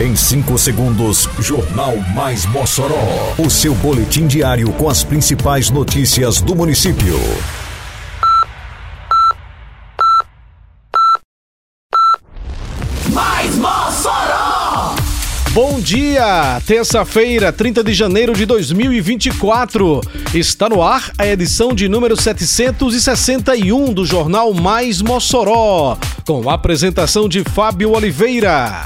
Em 5 segundos, Jornal Mais Mossoró. O seu boletim diário com as principais notícias do município. Mais Mossoró! Bom dia! Terça-feira, 30 de janeiro de 2024. Está no ar a edição de número 761 do Jornal Mais Mossoró, com a apresentação de Fábio Oliveira.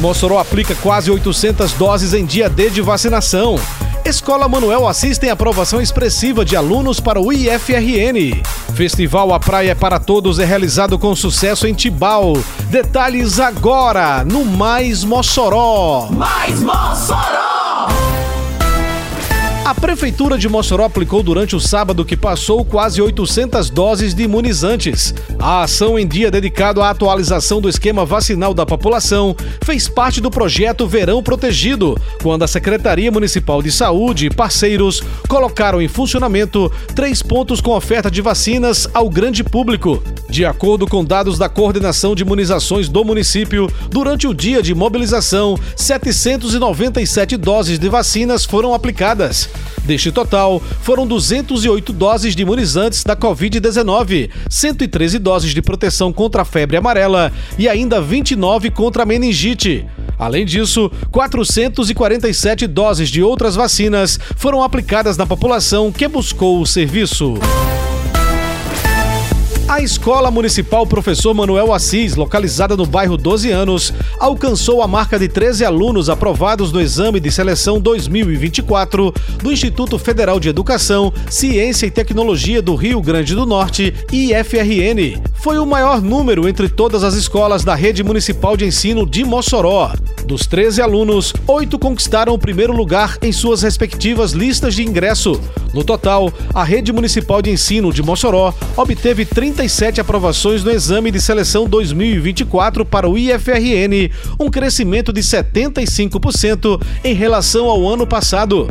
Mossoró aplica quase 800 doses em dia D de vacinação. Escola Manuel Assis tem aprovação expressiva de alunos para o IFRN. Festival A Praia é para Todos é realizado com sucesso em Tibau. Detalhes agora no Mais Mossoró. Mais Mossoró! A Prefeitura de Mossoró aplicou durante o sábado que passou quase 800 doses de imunizantes. A ação em dia dedicado à atualização do esquema vacinal da população fez parte do projeto Verão Protegido, quando a Secretaria Municipal de Saúde e parceiros colocaram em funcionamento três pontos com oferta de vacinas ao grande público. De acordo com dados da Coordenação de Imunizações do município, durante o dia de mobilização, 797 doses de vacinas foram aplicadas. Deste total, foram 208 doses de imunizantes da Covid-19, 113 doses de proteção contra a febre amarela e ainda 29 contra a meningite. Além disso, 447 doses de outras vacinas foram aplicadas na população que buscou o serviço. A Escola Municipal Professor Manuel Assis, localizada no bairro 12 anos, alcançou a marca de 13 alunos aprovados no exame de seleção 2024 do Instituto Federal de Educação, Ciência e Tecnologia do Rio Grande do Norte, IFRN. Foi o maior número entre todas as escolas da rede municipal de ensino de Mossoró. Dos 13 alunos, oito conquistaram o primeiro lugar em suas respectivas listas de ingresso. No total, a rede municipal de ensino de Mossoró obteve 37 aprovações no exame de seleção 2024 para o IFRN, um crescimento de 75% em relação ao ano passado.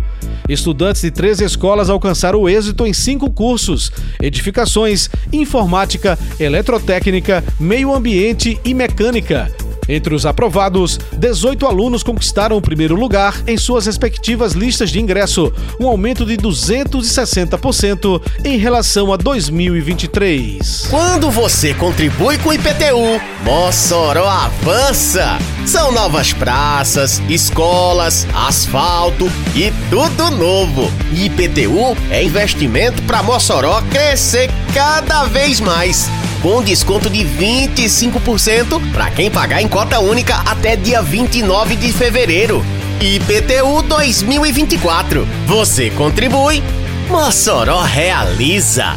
Estudantes de três escolas alcançaram o êxito em cinco cursos: edificações, informática, eletrotécnica, meio ambiente e mecânica. Entre os aprovados, 18 alunos conquistaram o primeiro lugar em suas respectivas listas de ingresso, um aumento de 260% em relação a 2023. Quando você contribui com o IPTU, Mossoró avança! São novas praças, escolas, asfalto e tudo novo. IPTU é investimento para Mossoró crescer cada vez mais com desconto de 25% para quem pagar em cota única até dia 29 de fevereiro. IPTU 2024. Você contribui, Mossoró realiza.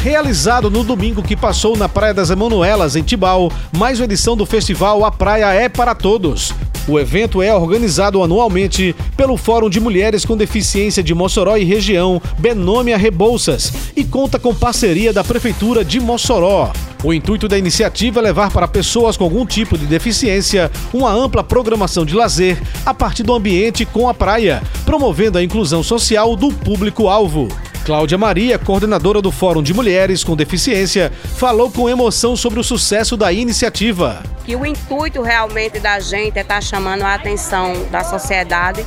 Realizado no domingo que passou na Praia das Emanuelas, em Tibau, mais uma edição do festival A Praia é para Todos. O evento é organizado anualmente pelo Fórum de Mulheres com Deficiência de Mossoró e Região, Benômia Rebouças, e conta com parceria da Prefeitura de Mossoró. O intuito da iniciativa é levar para pessoas com algum tipo de deficiência uma ampla programação de lazer a partir do ambiente com a praia, promovendo a inclusão social do público-alvo. Cláudia Maria, coordenadora do Fórum de Mulheres com Deficiência, falou com emoção sobre o sucesso da iniciativa. Que o intuito realmente da gente é estar tá chamando a atenção da sociedade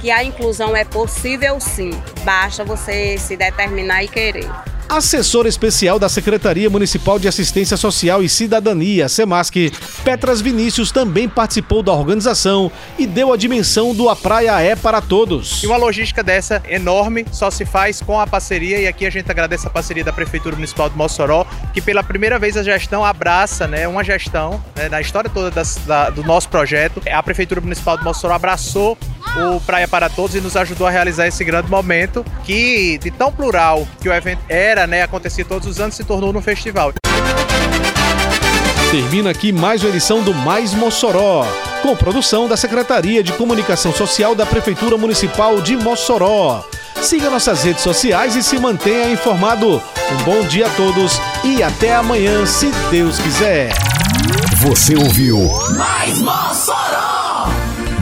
que a inclusão é possível sim, basta você se determinar e querer. Assessora especial da Secretaria Municipal de Assistência Social e Cidadania, SEMASC, Petras Vinícius também participou da organização e deu a dimensão do A Praia é para Todos. E uma logística dessa enorme só se faz com a parceria, e aqui a gente agradece a parceria da Prefeitura Municipal de Mossoró, que pela primeira vez a gestão abraça né, uma gestão né, na história toda das, da, do nosso projeto. A Prefeitura Municipal de Mossoró abraçou o Praia para Todos e nos ajudou a realizar esse grande momento que, de tão plural que o evento era, né, acontecia todos os anos, se tornou no festival. Termina aqui mais uma edição do Mais Mossoró, com produção da Secretaria de Comunicação Social da Prefeitura Municipal de Mossoró. Siga nossas redes sociais e se mantenha informado. Um bom dia a todos e até amanhã, se Deus quiser. Você ouviu Mais Mossoró!